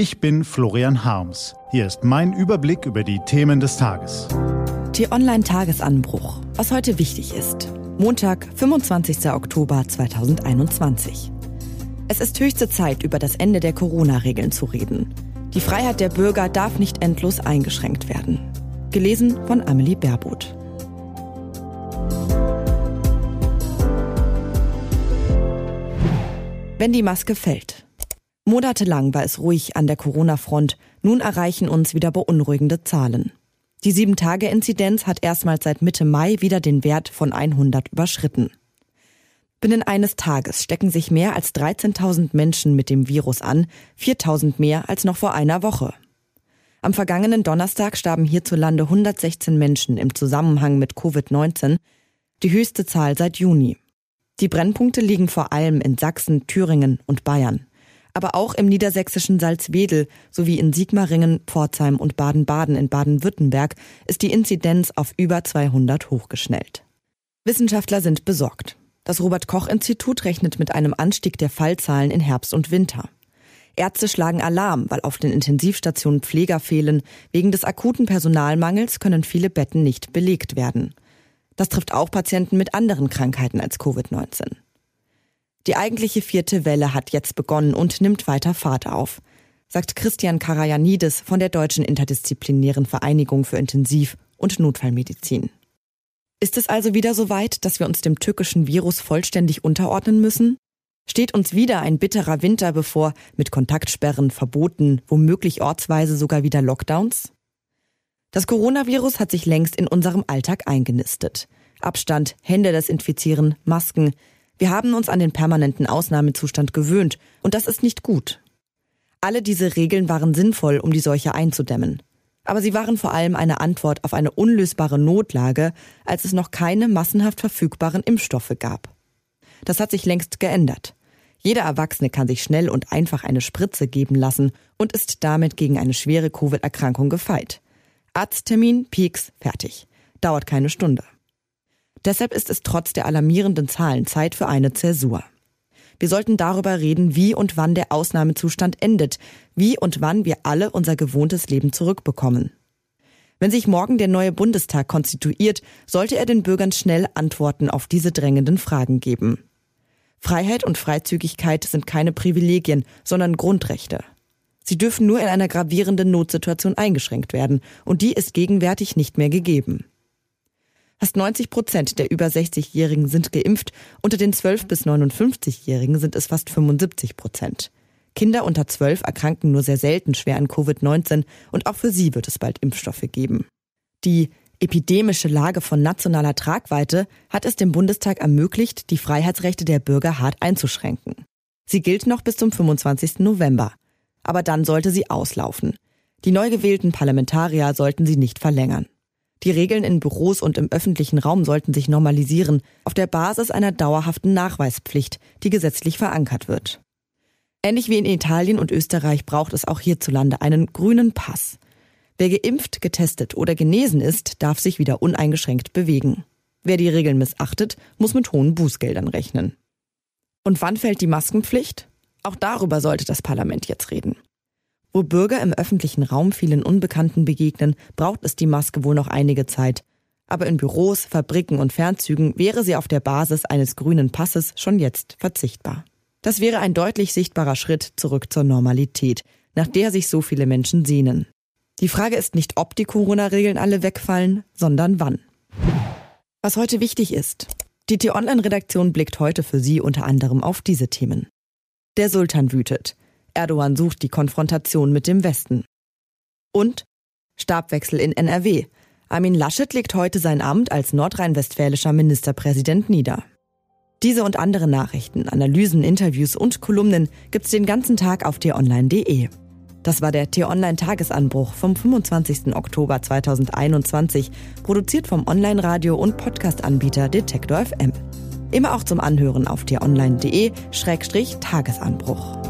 Ich bin Florian Harms. Hier ist mein Überblick über die Themen des Tages. T-Online-Tagesanbruch. Was heute wichtig ist. Montag, 25. Oktober 2021. Es ist höchste Zeit, über das Ende der Corona-Regeln zu reden. Die Freiheit der Bürger darf nicht endlos eingeschränkt werden. Gelesen von Amelie Baerboth. Wenn die Maske fällt. Monatelang war es ruhig an der Corona-Front. Nun erreichen uns wieder beunruhigende Zahlen. Die 7-Tage-Inzidenz hat erstmals seit Mitte Mai wieder den Wert von 100 überschritten. Binnen eines Tages stecken sich mehr als 13.000 Menschen mit dem Virus an, 4.000 mehr als noch vor einer Woche. Am vergangenen Donnerstag starben hierzulande 116 Menschen im Zusammenhang mit Covid-19, die höchste Zahl seit Juni. Die Brennpunkte liegen vor allem in Sachsen, Thüringen und Bayern. Aber auch im niedersächsischen Salzwedel sowie in Sigmaringen, Pforzheim und Baden-Baden in Baden-Württemberg ist die Inzidenz auf über 200 hochgeschnellt. Wissenschaftler sind besorgt. Das Robert Koch Institut rechnet mit einem Anstieg der Fallzahlen in Herbst und Winter. Ärzte schlagen Alarm, weil auf den Intensivstationen Pfleger fehlen. Wegen des akuten Personalmangels können viele Betten nicht belegt werden. Das trifft auch Patienten mit anderen Krankheiten als Covid-19. Die eigentliche vierte Welle hat jetzt begonnen und nimmt weiter Fahrt auf, sagt Christian Karajanidis von der Deutschen Interdisziplinären Vereinigung für Intensiv- und Notfallmedizin. Ist es also wieder so weit, dass wir uns dem tückischen Virus vollständig unterordnen müssen? Steht uns wieder ein bitterer Winter bevor mit Kontaktsperren, Verboten, womöglich ortsweise sogar wieder Lockdowns? Das Coronavirus hat sich längst in unserem Alltag eingenistet. Abstand, Hände desinfizieren, Masken. Wir haben uns an den permanenten Ausnahmezustand gewöhnt und das ist nicht gut. Alle diese Regeln waren sinnvoll, um die Seuche einzudämmen. Aber sie waren vor allem eine Antwort auf eine unlösbare Notlage, als es noch keine massenhaft verfügbaren Impfstoffe gab. Das hat sich längst geändert. Jeder Erwachsene kann sich schnell und einfach eine Spritze geben lassen und ist damit gegen eine schwere Covid-Erkrankung gefeit. Arzttermin, Peaks, fertig. Dauert keine Stunde. Deshalb ist es trotz der alarmierenden Zahlen Zeit für eine Zäsur. Wir sollten darüber reden, wie und wann der Ausnahmezustand endet, wie und wann wir alle unser gewohntes Leben zurückbekommen. Wenn sich morgen der neue Bundestag konstituiert, sollte er den Bürgern schnell Antworten auf diese drängenden Fragen geben. Freiheit und Freizügigkeit sind keine Privilegien, sondern Grundrechte. Sie dürfen nur in einer gravierenden Notsituation eingeschränkt werden, und die ist gegenwärtig nicht mehr gegeben. Fast 90 Prozent der über 60-Jährigen sind geimpft, unter den 12 bis 59-Jährigen sind es fast 75 Prozent. Kinder unter 12 erkranken nur sehr selten schwer an Covid-19 und auch für sie wird es bald Impfstoffe geben. Die epidemische Lage von nationaler Tragweite hat es dem Bundestag ermöglicht, die Freiheitsrechte der Bürger hart einzuschränken. Sie gilt noch bis zum 25. November aber dann sollte sie auslaufen. Die neu gewählten Parlamentarier sollten sie nicht verlängern. Die Regeln in Büros und im öffentlichen Raum sollten sich normalisieren, auf der Basis einer dauerhaften Nachweispflicht, die gesetzlich verankert wird. Ähnlich wie in Italien und Österreich braucht es auch hierzulande einen grünen Pass. Wer geimpft, getestet oder genesen ist, darf sich wieder uneingeschränkt bewegen. Wer die Regeln missachtet, muss mit hohen Bußgeldern rechnen. Und wann fällt die Maskenpflicht? Auch darüber sollte das Parlament jetzt reden. Wo Bürger im öffentlichen Raum vielen Unbekannten begegnen, braucht es die Maske wohl noch einige Zeit. Aber in Büros, Fabriken und Fernzügen wäre sie auf der Basis eines grünen Passes schon jetzt verzichtbar. Das wäre ein deutlich sichtbarer Schritt zurück zur Normalität, nach der sich so viele Menschen sehnen. Die Frage ist nicht, ob die Corona-Regeln alle wegfallen, sondern wann. Was heute wichtig ist. Die T-Online-Redaktion blickt heute für Sie unter anderem auf diese Themen. Der Sultan wütet. Erdogan sucht die Konfrontation mit dem Westen. Und Stabwechsel in NRW. Armin Laschet legt heute sein Amt als nordrhein-westfälischer Ministerpräsident nieder. Diese und andere Nachrichten, Analysen, Interviews und Kolumnen gibt's den ganzen Tag auf t-online.de. Das war der T-Online-Tagesanbruch vom 25. Oktober 2021, produziert vom Online-Radio- und Podcast-Anbieter Detektor FM. Immer auch zum Anhören auf t-online.de-tagesanbruch.